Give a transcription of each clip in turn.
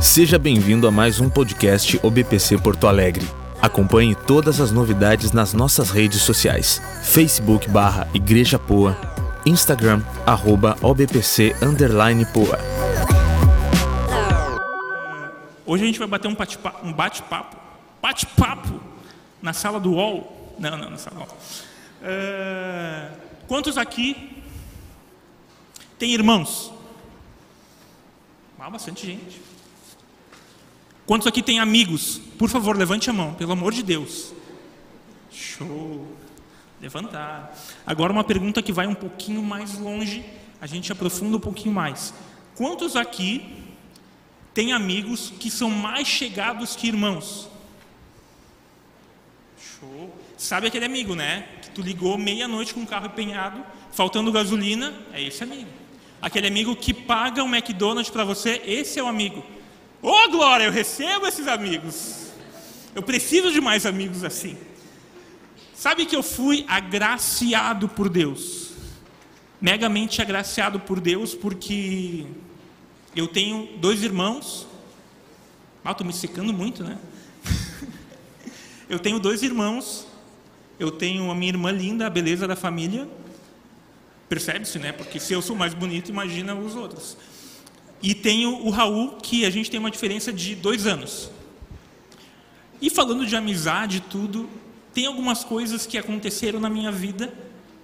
Seja bem-vindo a mais um podcast OBPC Porto Alegre. Acompanhe todas as novidades nas nossas redes sociais: Facebook barra Igreja Poa, Instagram arroba OBPC underline Poa. Hoje a gente vai bater um bate-papo, um bate-papo, bate-papo na sala do UOL. Não, não, na sala do UOL. Uh, quantos aqui têm irmãos? Ah, bastante gente. Quantos aqui têm amigos? Por favor, levante a mão, pelo amor de Deus. Show. Levantar. Agora uma pergunta que vai um pouquinho mais longe, a gente aprofunda um pouquinho mais. Quantos aqui têm amigos que são mais chegados que irmãos? Show. Sabe aquele amigo, né? Que tu ligou meia-noite com o carro empenhado, faltando gasolina, é esse amigo. Aquele amigo que paga um McDonald's para você, esse é o amigo. Ô oh, glória, eu recebo esses amigos. Eu preciso de mais amigos assim. Sabe que eu fui agraciado por Deus. Megamente agraciado por Deus porque eu tenho dois irmãos. Ah, estou me secando muito, né? eu tenho dois irmãos. Eu tenho a minha irmã linda, a beleza da família. Percebe-se, né? Porque se eu sou mais bonito, imagina os outros. E tenho o Raul, que a gente tem uma diferença de dois anos. E falando de amizade tudo, tem algumas coisas que aconteceram na minha vida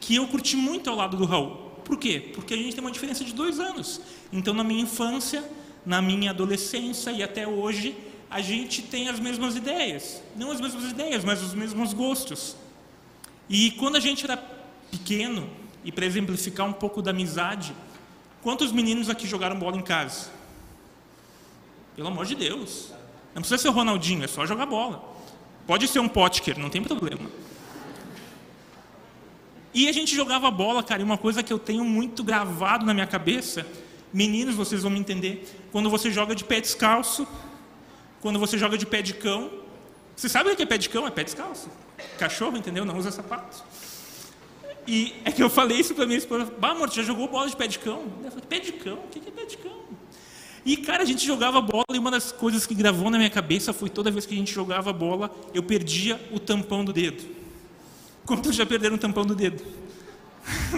que eu curti muito ao lado do Raul. Por quê? Porque a gente tem uma diferença de dois anos. Então, na minha infância, na minha adolescência e até hoje, a gente tem as mesmas ideias. Não as mesmas ideias, mas os mesmos gostos. E quando a gente era pequeno, e para exemplificar um pouco da amizade, Quantos meninos aqui jogaram bola em casa? Pelo amor de Deus. Não precisa ser o Ronaldinho, é só jogar bola. Pode ser um Potker, não tem problema. E a gente jogava bola, cara, e uma coisa que eu tenho muito gravado na minha cabeça, meninos, vocês vão me entender, quando você joga de pé descalço, quando você joga de pé de cão, você sabe o que é pé de cão? É pé descalço. Cachorro, entendeu? Não usa sapatos. E é que eu falei isso para minha esposa, bah, amor, já jogou bola de pé de cão? Pé de cão? O que é pé de cão? E, cara, a gente jogava bola e uma das coisas que gravou na minha cabeça foi toda vez que a gente jogava bola, eu perdia o tampão do dedo. Quantos já perderam o tampão do dedo?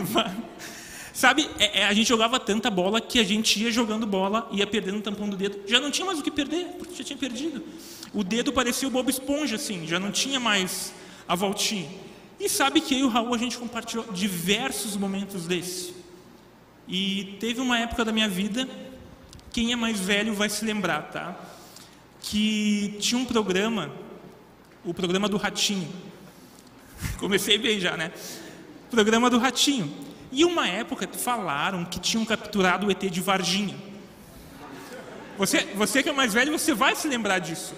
Sabe, é, é, a gente jogava tanta bola que a gente ia jogando bola, ia perdendo o tampão do dedo. Já não tinha mais o que perder, porque já tinha perdido. O dedo parecia o Bob Esponja, assim, já não tinha mais a voltinha. E sabe que eu e o Raul a gente compartilhou diversos momentos desse. E teve uma época da minha vida, quem é mais velho vai se lembrar, tá? Que tinha um programa, o programa do Ratinho. Comecei bem já, né? Programa do Ratinho. E uma época falaram que tinham capturado o ET de Varginha. Você, você que é mais velho, você vai se lembrar disso.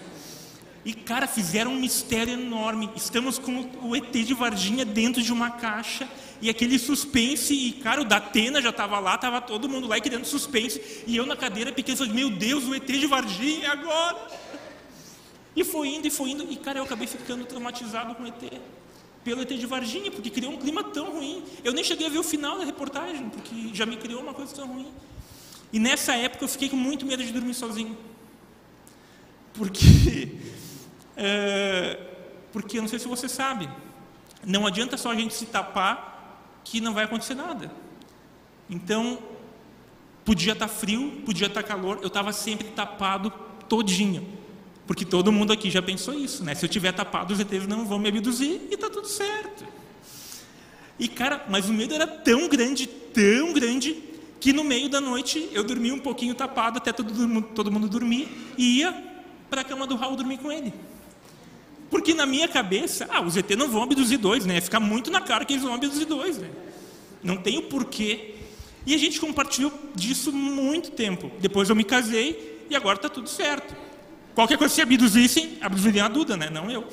E, cara, fizeram um mistério enorme. Estamos com o ET de Varginha dentro de uma caixa. E aquele suspense. E, cara, o da Atena já estava lá, estava todo mundo lá e querendo suspense. E eu na cadeira pequena Meu Deus, o ET de Varginha agora. E foi indo e foi indo. E, cara, eu acabei ficando traumatizado com o ET. Pelo ET de Varginha, porque criou um clima tão ruim. Eu nem cheguei a ver o final da reportagem, porque já me criou uma coisa tão ruim. E nessa época eu fiquei com muito medo de dormir sozinho. Porque é, porque eu não sei se você sabe, não adianta só a gente se tapar que não vai acontecer nada. Então, podia estar tá frio, podia estar tá calor, eu estava sempre tapado todinho. Porque todo mundo aqui já pensou isso, né? Se eu tiver tapado, os ETs não vão me abduzir e está tudo certo. E cara, mas o medo era tão grande, tão grande, que no meio da noite eu dormia um pouquinho tapado até todo, todo mundo dormir e ia para a cama do Raul dormir com ele. Porque na minha cabeça, ah, os ET não vão abduzir dois, né? Fica muito na cara que eles vão abduzir dois, né? Não tem o porquê. E a gente compartilhou disso muito tempo. Depois eu me casei e agora está tudo certo. Qualquer coisa se abduzissem, abduziriam a Duda, né? Não eu.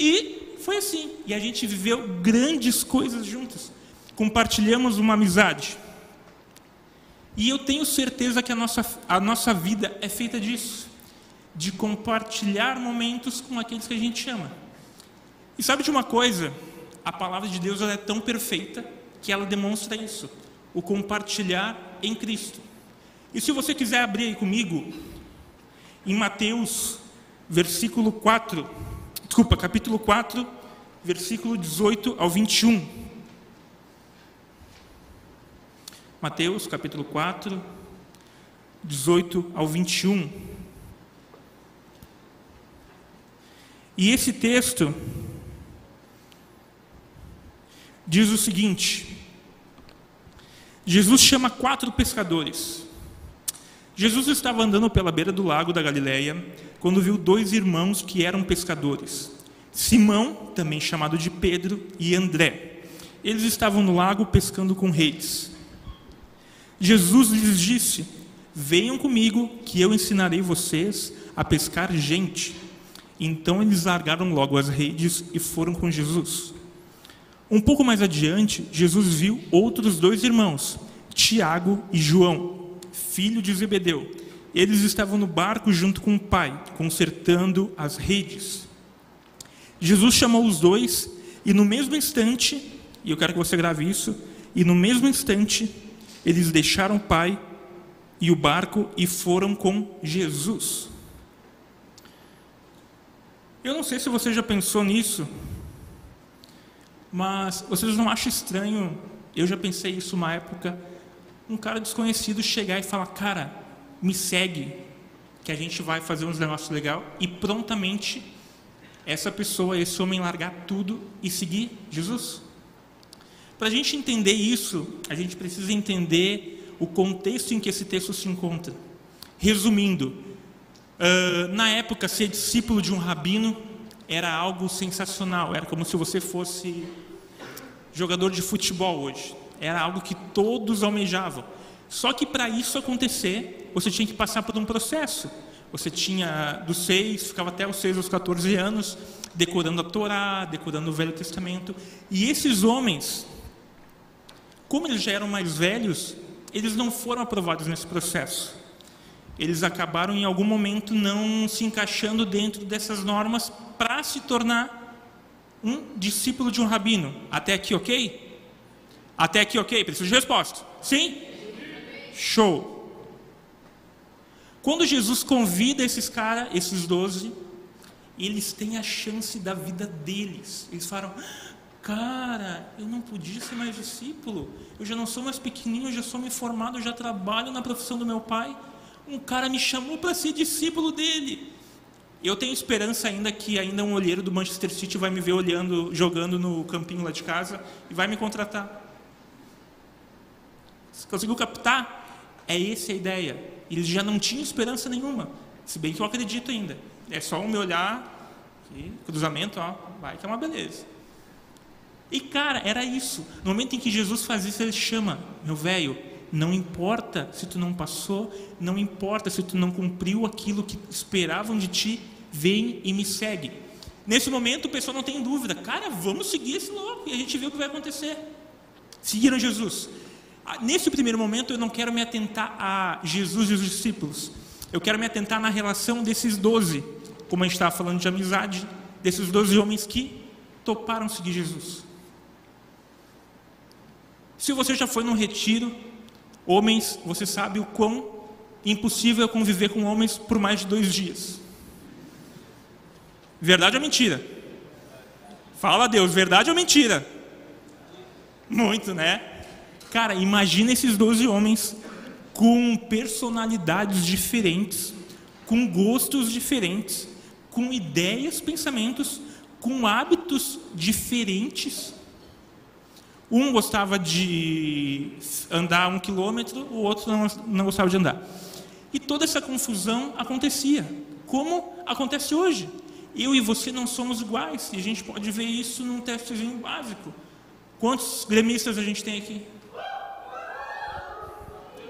E foi assim. E a gente viveu grandes coisas juntos. Compartilhamos uma amizade. E eu tenho certeza que a nossa, a nossa vida é feita disso de compartilhar momentos com aqueles que a gente ama. E sabe de uma coisa? A palavra de Deus é tão perfeita que ela demonstra isso, o compartilhar em Cristo. E se você quiser abrir aí comigo, em Mateus, versículo 4, desculpa, capítulo 4, versículo 18 ao 21. Mateus, capítulo 4, 18 ao 21. E esse texto diz o seguinte: Jesus chama quatro pescadores. Jesus estava andando pela beira do lago da Galileia quando viu dois irmãos que eram pescadores. Simão, também chamado de Pedro, e André. Eles estavam no lago pescando com redes. Jesus lhes disse: Venham comigo, que eu ensinarei vocês a pescar gente. Então eles largaram logo as redes e foram com Jesus. Um pouco mais adiante, Jesus viu outros dois irmãos, Tiago e João, filho de Zebedeu. Eles estavam no barco junto com o pai, consertando as redes. Jesus chamou os dois e no mesmo instante, e eu quero que você grave isso, e no mesmo instante, eles deixaram o pai e o barco e foram com Jesus. Eu não sei se você já pensou nisso, mas vocês não acham estranho? Eu já pensei isso uma época. Um cara desconhecido chegar e falar: Cara, me segue, que a gente vai fazer uns negócios legal. E prontamente, essa pessoa, esse homem, largar tudo e seguir Jesus. Para a gente entender isso, a gente precisa entender o contexto em que esse texto se encontra. Resumindo, uh, na época, ser discípulo de um rabino era algo sensacional, era como se você fosse jogador de futebol hoje. Era algo que todos almejavam. Só que para isso acontecer, você tinha que passar por um processo. Você tinha dos seis, ficava até os seis aos 14 anos, decorando a Torá, decorando o Velho Testamento. E esses homens, como eles já eram mais velhos, eles não foram aprovados nesse processo. Eles acabaram em algum momento não se encaixando dentro dessas normas para se tornar um discípulo de um rabino. Até aqui, ok? Até aqui, ok? Preciso de resposta. Sim? Show. Quando Jesus convida esses caras, esses doze, eles têm a chance da vida deles. Eles falam: Cara, eu não podia ser mais discípulo. Eu já não sou mais pequenininho, eu já sou me formado, eu já trabalho na profissão do meu pai. Um cara me chamou para ser discípulo dele. Eu tenho esperança ainda que ainda um olheiro do Manchester City vai me ver olhando, jogando no campinho lá de casa e vai me contratar. Você conseguiu captar? É essa a ideia. Eles já não tinham esperança nenhuma, se bem que eu acredito ainda. É só um me olhar, aqui, cruzamento, ó, vai que é uma beleza. E cara, era isso. No momento em que Jesus faz isso, ele chama, meu velho, não importa se tu não passou, não importa se tu não cumpriu aquilo que esperavam de ti, vem e me segue. Nesse momento o pessoal não tem dúvida, cara, vamos seguir esse louco e a gente vê o que vai acontecer. Seguiram Jesus. Ah, nesse primeiro momento eu não quero me atentar a Jesus e os discípulos. Eu quero me atentar na relação desses doze, como a gente estava falando de amizade, desses doze homens que toparam seguir Jesus. Se você já foi num retiro, Homens, você sabe o quão impossível é conviver com homens por mais de dois dias. Verdade ou mentira? Fala a Deus, verdade ou mentira? Muito, né? Cara, imagina esses 12 homens com personalidades diferentes, com gostos diferentes, com ideias, pensamentos, com hábitos diferentes. Um gostava de andar um quilômetro, o outro não, não gostava de andar. E toda essa confusão acontecia, como acontece hoje. Eu e você não somos iguais, e a gente pode ver isso num testezinho básico. Quantos gremistas a gente tem aqui?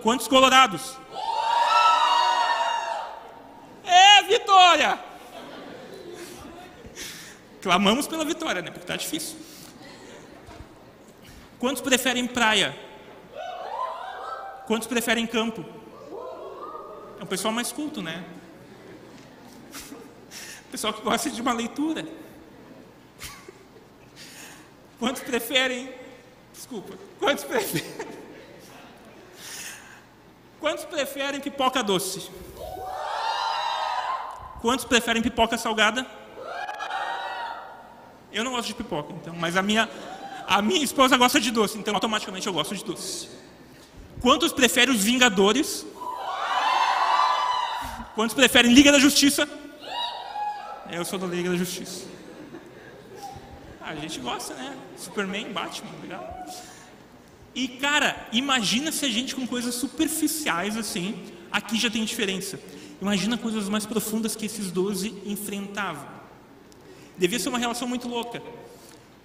Quantos colorados? É, vitória! Clamamos pela vitória, né? Porque está difícil. Quantos preferem praia? Quantos preferem campo? É um pessoal mais culto, né? Pessoal que gosta de uma leitura. Quantos preferem. Desculpa. Quantos preferem. Quantos preferem pipoca doce? Quantos preferem pipoca salgada? Eu não gosto de pipoca, então, mas a minha, a minha esposa gosta de doce, então automaticamente eu gosto de doce. Quantos preferem os Vingadores? Quantos preferem Liga da Justiça? Eu sou da Liga da Justiça. A gente gosta, né? Superman, Batman, legal. E cara, imagina se a gente com coisas superficiais assim, aqui já tem diferença. Imagina coisas mais profundas que esses doze enfrentavam. Devia ser uma relação muito louca.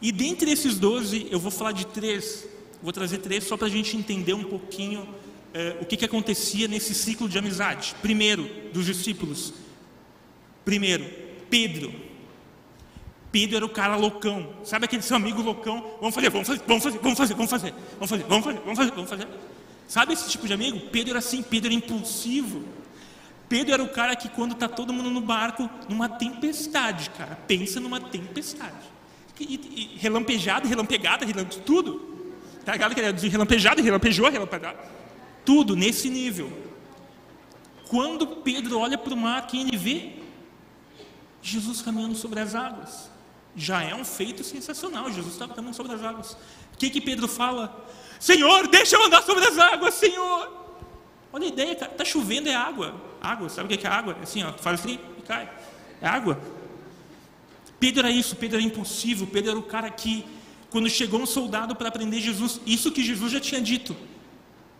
E dentre esses doze, eu vou falar de três. Vou trazer três só para a gente entender um pouquinho eh, o que, que acontecia nesse ciclo de amizade. Primeiro, dos discípulos. Primeiro, Pedro. Pedro era o cara loucão. Sabe aquele seu amigo loucão? Vamos fazer, vamos fazer, vamos fazer, vamos fazer, vamos fazer, vamos fazer, vamos fazer, vamos fazer, vamos fazer. Sabe esse tipo de amigo? Pedro era assim, Pedro era impulsivo. Pedro era o cara que quando está todo mundo no barco, numa tempestade, cara, pensa numa tempestade. E, e, relampejada, relampegada, relampe, tudo. Tá ligado ele relampejado, relampejou, relampejado. Tudo nesse nível. Quando Pedro olha para o mar, quem ele vê? Jesus caminhando sobre as águas. Já é um feito sensacional. Jesus estava caminhando sobre as águas. O que, que Pedro fala? Senhor, deixa eu andar sobre as águas, Senhor. Olha a ideia, cara. Está chovendo, é água. Água, sabe o que é água? É assim, ó, faz assim e cai. É água. Pedro era isso, Pedro era impossível. Pedro era o cara que, quando chegou um soldado para prender Jesus, isso que Jesus já tinha dito: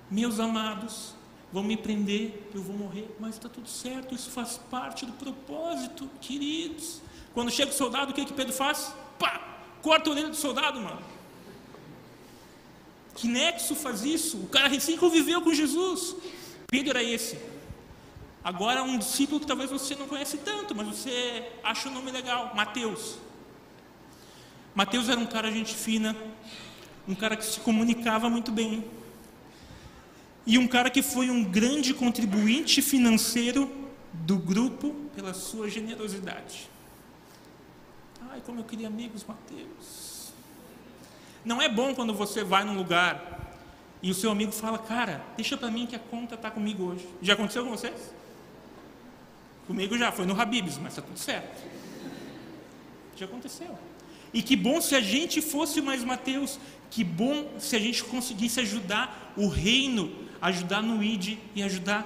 Meus amados, vão me prender, eu vou morrer, mas está tudo certo, isso faz parte do propósito, queridos. Quando chega o soldado, o que, que Pedro faz? Pá! Corta a orelha do soldado, mano. Que nexo faz isso? O cara recém conviveu com Jesus. Pedro era esse. Agora um discípulo que talvez você não conhece tanto, mas você acha o nome legal, Mateus. Mateus era um cara gente fina, um cara que se comunicava muito bem. E um cara que foi um grande contribuinte financeiro do grupo pela sua generosidade. Ai, como eu queria amigos, Mateus. Não é bom quando você vai num lugar e o seu amigo fala, cara, deixa para mim que a conta está comigo hoje. Já aconteceu com vocês? Comigo já, foi no Habibs, mas está tudo certo. Já aconteceu. E que bom se a gente fosse mais Mateus, que bom se a gente conseguisse ajudar o reino, ajudar no ID e ajudar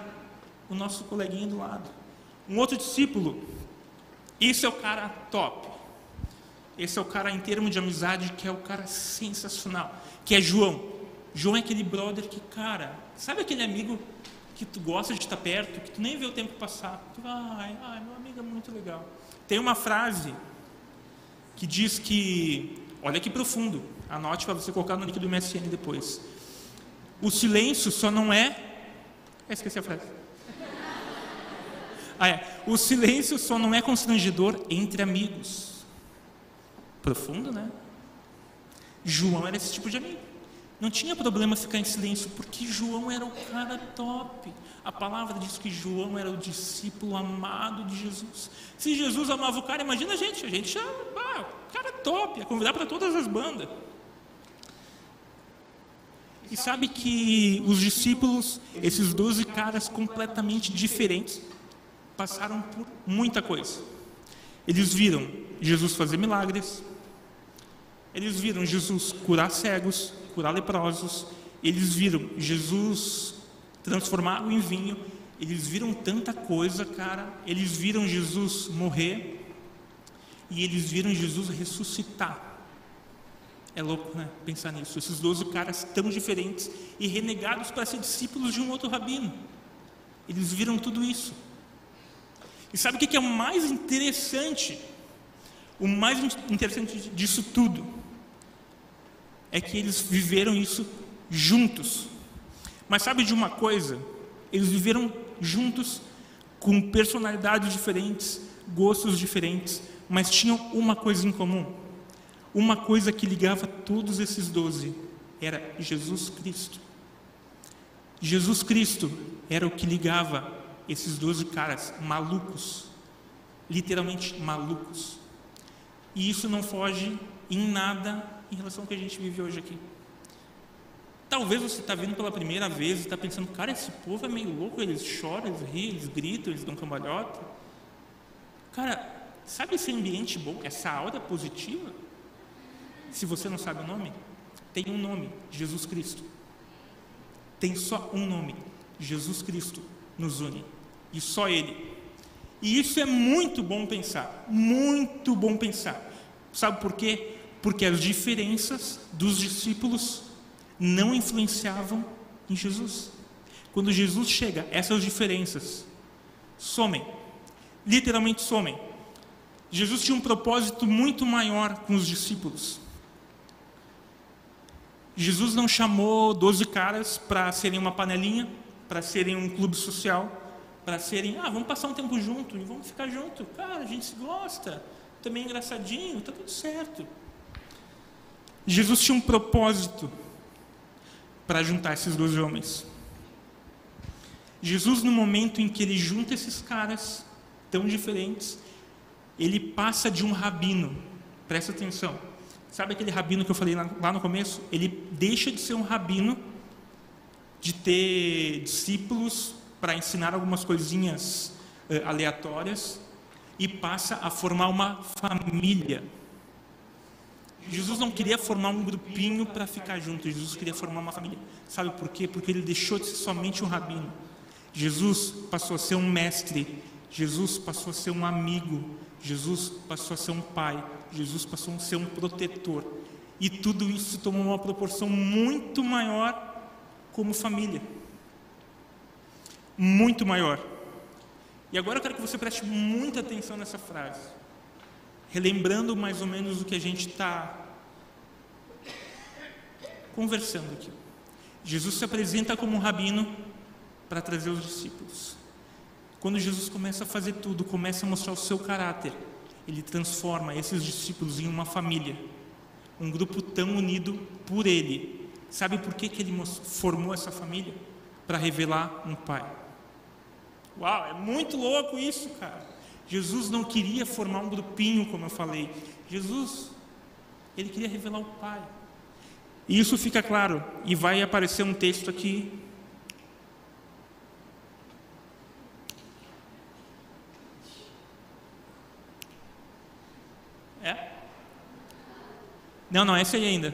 o nosso coleguinha do lado. Um outro discípulo, esse é o cara top. Esse é o cara em termos de amizade que é o cara sensacional, que é João. João é aquele brother que, cara, sabe aquele amigo que tu gosta de estar perto, que tu nem vê o tempo passar? Tu, ai, ai, meu amigo é muito legal. Tem uma frase que diz que, olha que profundo, anote para você colocar no link do MSN depois. O silêncio só não é. Ah, esqueci a frase. Ah, é. O silêncio só não é constrangedor entre amigos. Profundo, né? João era esse tipo de amigo. Não tinha problema ficar em silêncio, porque João era o cara top. A palavra diz que João era o discípulo amado de Jesus. Se Jesus amava o cara, imagina a gente, a gente já, ah, cara top, ia convidar para todas as bandas. E sabe que os discípulos, esses doze caras completamente diferentes, passaram por muita coisa. Eles viram Jesus fazer milagres, eles viram Jesus curar cegos, curar leprosos, eles viram Jesus transformar o em vinho, eles viram tanta coisa, cara, eles viram Jesus morrer e eles viram Jesus ressuscitar. É louco, né? Pensar nisso. Esses doze caras tão diferentes e renegados para ser discípulos de um outro rabino. Eles viram tudo isso. E sabe o que é o mais interessante? O mais interessante disso tudo é que eles viveram isso juntos. Mas sabe de uma coisa? Eles viveram juntos com personalidades diferentes, gostos diferentes, mas tinham uma coisa em comum. Uma coisa que ligava todos esses doze era Jesus Cristo. Jesus Cristo era o que ligava esses doze caras malucos, literalmente malucos. E isso não foge em nada em relação ao que a gente vive hoje aqui. Talvez você está vindo pela primeira vez e está pensando, cara, esse povo é meio louco, eles choram, eles riem, eles gritam, eles dão cambalhota. Cara, sabe esse ambiente bom, essa aura positiva? Se você não sabe o nome, tem um nome: Jesus Cristo. Tem só um nome: Jesus Cristo nos une. E só Ele. E isso é muito bom pensar. Muito bom pensar. Sabe por quê? Porque as diferenças dos discípulos não influenciavam em Jesus. Quando Jesus chega, essas diferenças somem. Literalmente somem. Jesus tinha um propósito muito maior com os discípulos. Jesus não chamou 12 caras para serem uma panelinha, para serem um clube social, para serem, ah, vamos passar um tempo junto e vamos ficar junto. Cara, a gente se gosta, também é engraçadinho, tá tudo certo. Jesus tinha um propósito para juntar esses dois homens. Jesus, no momento em que ele junta esses caras tão diferentes, ele passa de um rabino, presta atenção, Sabe aquele rabino que eu falei lá no começo? Ele deixa de ser um rabino, de ter discípulos para ensinar algumas coisinhas uh, aleatórias, e passa a formar uma família. Jesus não queria formar um grupinho para ficar junto, Jesus queria formar uma família. Sabe por quê? Porque ele deixou de ser somente um rabino. Jesus passou a ser um mestre, Jesus passou a ser um amigo, Jesus passou a ser um pai, Jesus passou a ser um protetor. E tudo isso tomou uma proporção muito maior como família. Muito maior. E agora eu quero que você preste muita atenção nessa frase. Relembrando mais ou menos o que a gente está conversando aqui. Jesus se apresenta como um rabino para trazer os discípulos. Quando Jesus começa a fazer tudo, começa a mostrar o seu caráter, ele transforma esses discípulos em uma família, um grupo tão unido por ele. Sabe por que, que ele formou essa família? Para revelar um pai. Uau, é muito louco isso, cara. Jesus não queria formar um grupinho, como eu falei. Jesus, ele queria revelar o pai. E isso fica claro, e vai aparecer um texto aqui É? Não, não, é esse aí ainda.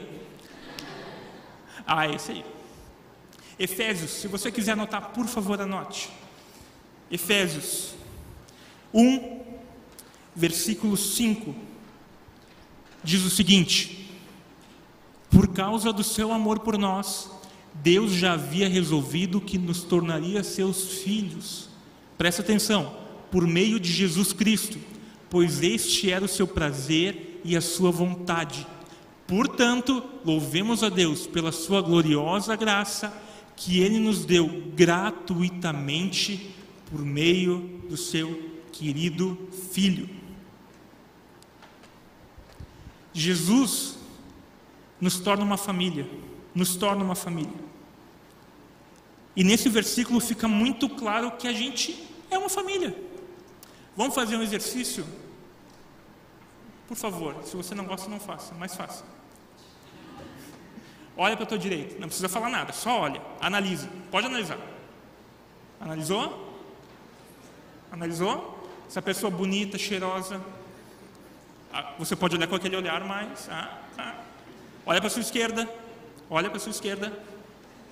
Ah, é esse aí. Efésios, se você quiser anotar, por favor, anote. Efésios 1, versículo 5, diz o seguinte: Por causa do seu amor por nós, Deus já havia resolvido que nos tornaria seus filhos. Presta atenção, por meio de Jesus Cristo pois este era o seu prazer e a sua vontade. Portanto, louvemos a Deus pela sua gloriosa graça que ele nos deu gratuitamente por meio do seu querido filho. Jesus nos torna uma família, nos torna uma família. E nesse versículo fica muito claro que a gente é uma família. Vamos fazer um exercício por favor, se você não gosta, não faça, mas faça. Olha para a tua direita, não precisa falar nada, só olha, analise, pode analisar. Analisou? Analisou? Essa pessoa bonita, cheirosa, ah, você pode olhar com aquele olhar mais. Ah, ah. Olha para sua esquerda, olha para sua esquerda.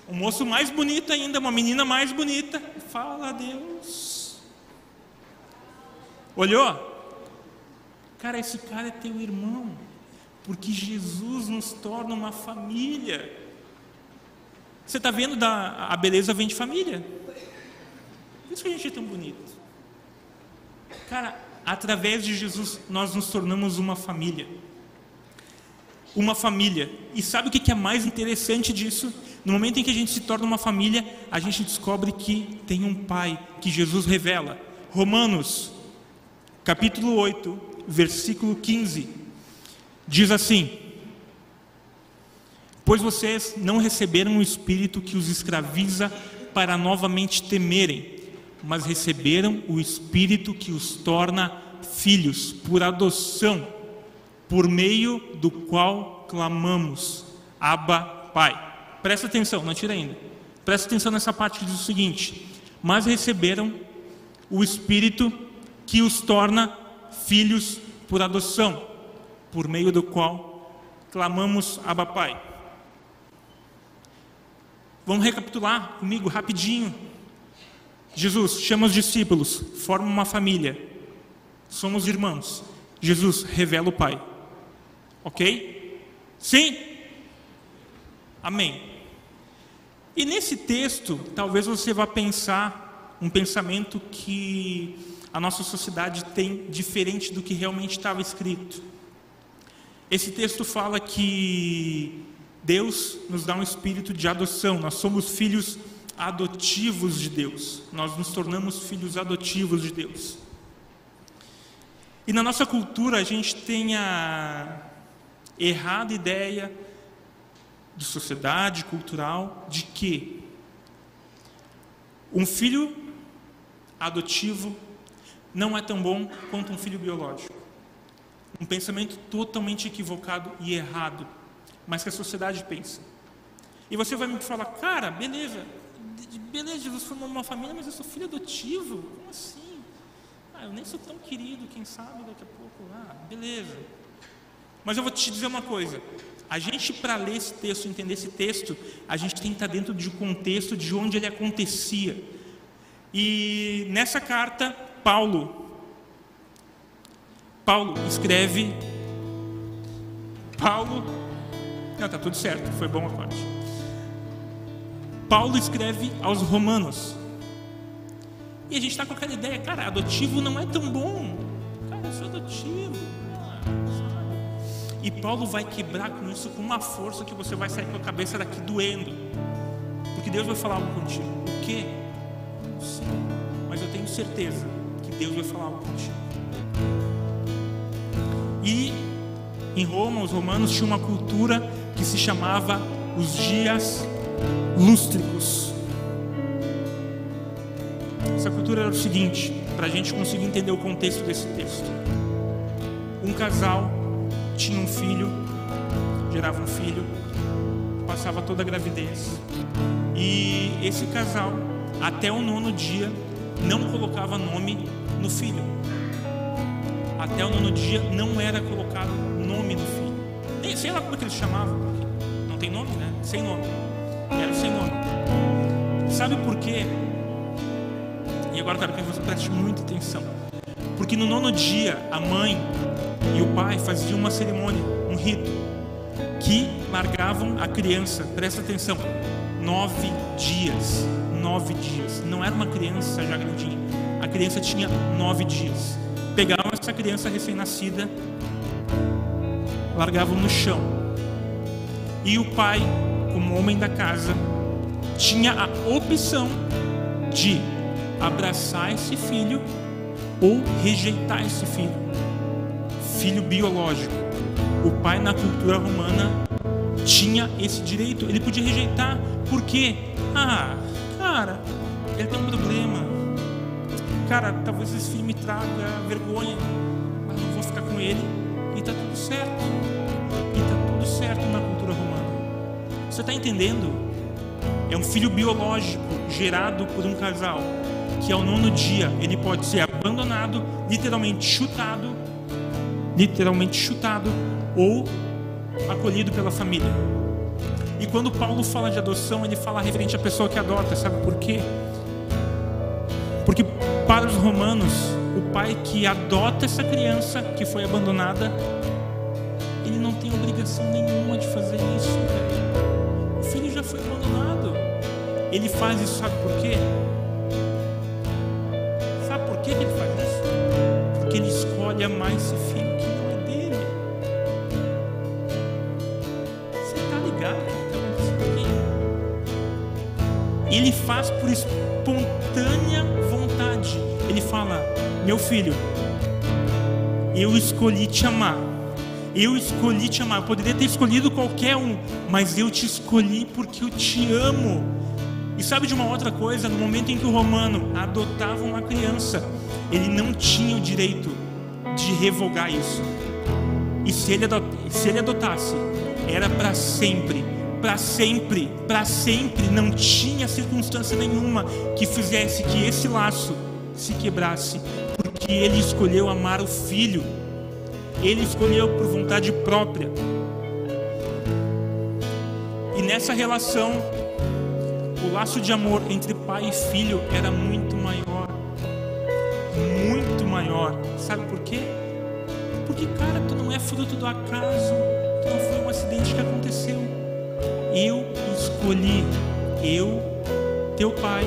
Um moço mais bonito ainda, uma menina mais bonita. Fala a Deus. Olhou? Cara, esse cara é teu irmão, porque Jesus nos torna uma família. Você está vendo da, a beleza vem de família. Por isso que a gente é tão bonito. Cara, através de Jesus nós nos tornamos uma família. Uma família. E sabe o que é mais interessante disso? No momento em que a gente se torna uma família, a gente descobre que tem um pai, que Jesus revela. Romanos, capítulo 8, versículo 15, diz assim: Pois vocês não receberam o espírito que os escraviza para novamente temerem, mas receberam o espírito que os torna filhos por adoção, por meio do qual clamamos: Abba, Pai. Presta atenção, não tira ainda. Presta atenção nessa parte que diz o seguinte: Mas receberam o espírito que os torna filhos por adoção, por meio do qual clamamos Abba Pai. Vamos recapitular comigo rapidinho. Jesus chama os discípulos, forma uma família. Somos irmãos. Jesus revela o Pai. Ok? Sim? Amém. E nesse texto, talvez você vá pensar um pensamento que a nossa sociedade tem diferente do que realmente estava escrito. Esse texto fala que Deus nos dá um espírito de adoção, nós somos filhos adotivos de Deus, nós nos tornamos filhos adotivos de Deus. E na nossa cultura a gente tem a errada ideia de sociedade cultural de que um filho adotivo não é tão bom quanto um filho biológico. Um pensamento totalmente equivocado e errado, mas que a sociedade pensa. E você vai me falar, cara, beleza, beleza, Jesus formou uma família, mas eu sou filho adotivo? Como assim? Ah, eu nem sou tão querido, quem sabe daqui a pouco, ah, beleza. Mas eu vou te dizer uma coisa: a gente, para ler esse texto, entender esse texto, a gente tem que estar dentro de um contexto de onde ele acontecia. E nessa carta, Paulo, Paulo escreve, Paulo, não, está tudo certo, foi bom a parte. Paulo escreve aos Romanos. E a gente está com aquela ideia, cara, adotivo não é tão bom. Cara, eu sou adotivo. E Paulo vai quebrar com isso com uma força que você vai sair com a cabeça daqui doendo. Porque Deus vai falar algo contigo. O quê? Não sei. Mas eu tenho certeza que Deus vai falar algo contigo. E em Roma, os romanos tinham uma cultura que se chamava os dias lústricos. Essa cultura era o seguinte, para a gente conseguir entender o contexto desse texto. Um casal tinha um filho, gerava um filho, passava toda a gravidez. E esse casal, até o nono dia, não colocava nome no filho. Até o nono dia não era colocado nome no filho. Nem sei lá como é que eles chamavam. Não tem nome, né? Sem nome. Era sem nome. Sabe por quê? E agora eu quero que você preste muita atenção. Porque no nono dia, a mãe e o pai faziam uma cerimônia, um rito, que largavam a criança, presta atenção, nove dias. Nove dias. Não era uma criança já grandinha. A criança tinha nove dias. Pegavam essa criança recém-nascida, largavam no chão. E o pai, como homem da casa, tinha a opção de abraçar esse filho ou rejeitar esse filho filho biológico. O pai, na cultura romana, tinha esse direito. Ele podia rejeitar, porque, ah, cara, ele tem um problema. Cara, talvez esse filho me traga vergonha, mas não vou ficar com ele. E tá tudo certo. Você está entendendo? É um filho biológico gerado por um casal que ao nono dia ele pode ser abandonado, literalmente chutado literalmente chutado ou acolhido pela família. E quando Paulo fala de adoção, ele fala referente à pessoa que adota, sabe por quê? Porque para os romanos, o pai que adota essa criança que foi abandonada, ele não tem obrigação nenhuma de fazer isso. O Ele faz isso, sabe por quê? Sabe por que ele faz isso? Porque ele escolhe amar esse filho. ele faz por espontânea vontade. Ele fala: Meu filho, eu escolhi te amar. Eu escolhi te amar. Eu poderia ter escolhido qualquer um, mas eu te escolhi porque eu te amo. E sabe de uma outra coisa? No momento em que o romano adotava uma criança, ele não tinha o direito de revogar isso. E se ele, se ele adotasse, era para sempre para sempre, para sempre, não tinha circunstância nenhuma que fizesse que esse laço se quebrasse, porque porque ele escolheu amar o filho. Ele escolheu por vontade própria. E nessa relação, o laço de amor entre pai e filho era muito maior. Muito maior. Sabe por quê? Porque, cara, tu não é fruto do acaso. Tu não foi um acidente que aconteceu. Eu escolhi. Eu, teu pai,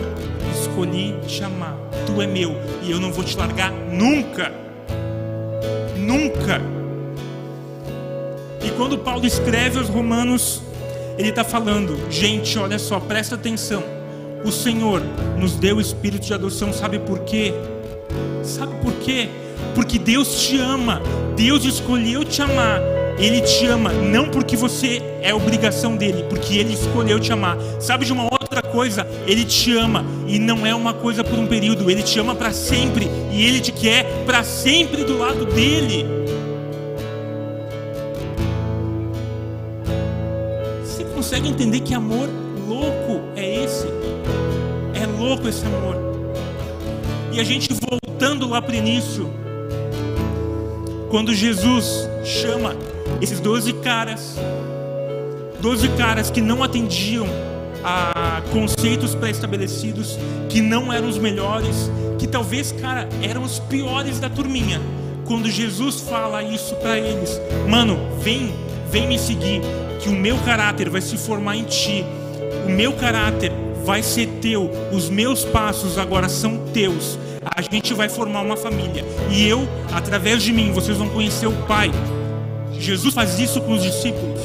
escolhi te amar. Tu é meu e eu não vou te largar nunca. Nunca. E quando Paulo escreve aos Romanos, ele está falando, gente, olha só, presta atenção. O Senhor nos deu o espírito de adoção, sabe por quê? Sabe por quê? Porque Deus te ama, Deus escolheu te amar. Ele te ama não porque você é obrigação dele, porque ele escolheu te amar. Sabe de uma outra coisa? Ele te ama e não é uma coisa por um período, ele te ama para sempre e ele te quer para sempre do lado dele. Consegue entender que amor louco é esse? É louco esse amor. E a gente voltando lá para o início, quando Jesus chama esses 12 caras, 12 caras que não atendiam a conceitos pré-estabelecidos, que não eram os melhores, que talvez, cara, eram os piores da turminha. Quando Jesus fala isso para eles, mano, vem, vem me seguir, que o meu caráter vai se formar em ti. O meu caráter vai ser teu, os meus passos agora são teus. A gente vai formar uma família. E eu, através de mim, vocês vão conhecer o Pai. Jesus faz isso com os discípulos.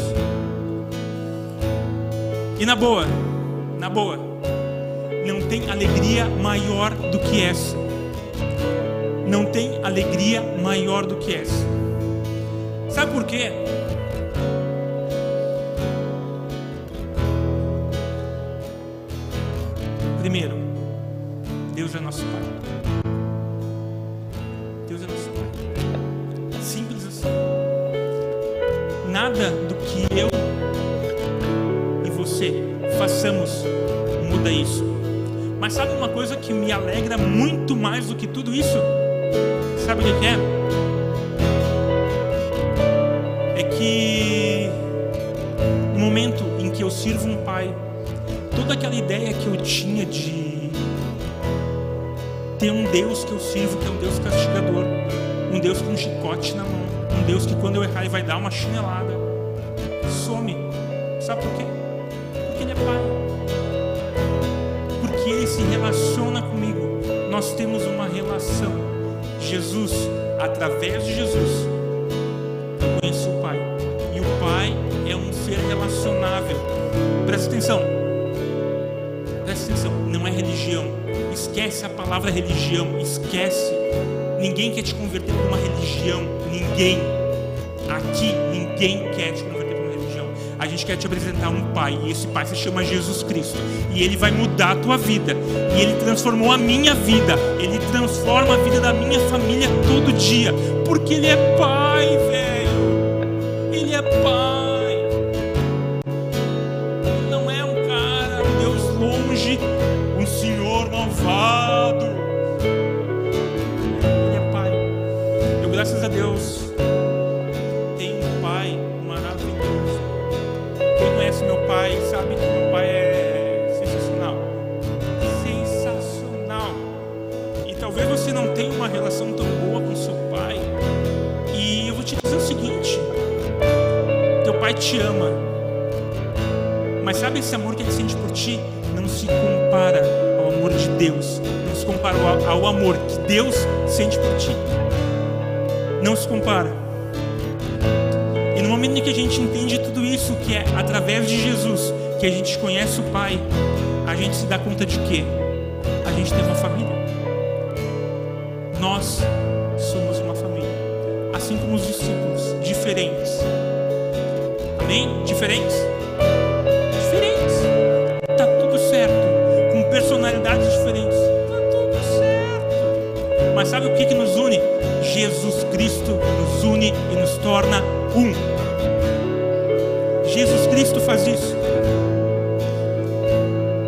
E na boa, na boa, não tem alegria maior do que essa. Não tem alegria maior do que essa. Sabe por quê? Primeiro, Deus é nosso Pai. Deus é nosso Pai. Simples assim. Nada do que eu e você façamos muda isso. Mas sabe uma coisa que me alegra muito mais do que tudo isso? Sabe o que é? Aquela ideia que eu tinha de ter um Deus que eu sirvo, que é um Deus castigador, um Deus com um chicote na mão, um Deus que quando eu errar ele vai dar uma chinelada, some. Sabe por quê? Porque ele é pai. Porque ele se relaciona comigo. Nós temos uma relação. Jesus, através de Jesus, eu conheço o Pai. E o Pai é um ser relacionável. Presta atenção. Esquece a palavra religião. Esquece. Ninguém quer te converter para uma religião. Ninguém. Aqui, ninguém quer te converter para uma religião. A gente quer te apresentar um Pai. E esse Pai se chama Jesus Cristo. E Ele vai mudar a tua vida. E Ele transformou a minha vida. Ele transforma a vida da minha família todo dia. Porque Ele é Pai, graças a Deus, tenho um Pai maravilhoso. Quem conhece meu pai sabe que meu pai é sensacional. Sensacional. E talvez você não tenha uma relação tão boa com seu pai. E eu vou te dizer o seguinte: teu pai te ama. Mas sabe esse amor que ele sente por ti? Não se compara ao amor de Deus. Não se compara ao amor que Deus sente por ti. Não se compara. E no momento em que a gente entende tudo isso, que é através de Jesus que a gente conhece o Pai, a gente se dá conta de que a gente tem uma família. Nós somos uma família, assim como os discípulos, diferentes. Amém? Diferentes? Diferentes. Tá tudo certo. Com personalidades diferentes. Tá tudo certo. Mas sabe o que, que nos une? Jesus Cristo nos une e nos torna um. Jesus Cristo faz isso.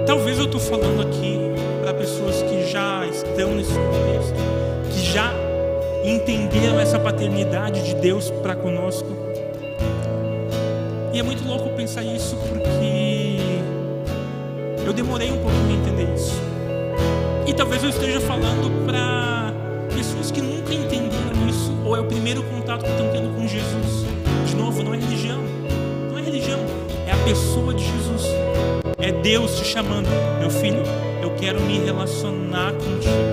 Talvez eu estou falando aqui para pessoas que já estão nesse contexto, que já entenderam essa paternidade de Deus para conosco. E é muito louco pensar isso porque eu demorei um pouquinho a entender isso. E talvez eu esteja falando para contato que estão tendo com Jesus. De novo, não é religião, não é religião, é a pessoa de Jesus. É Deus te chamando, meu filho, eu quero me relacionar contigo.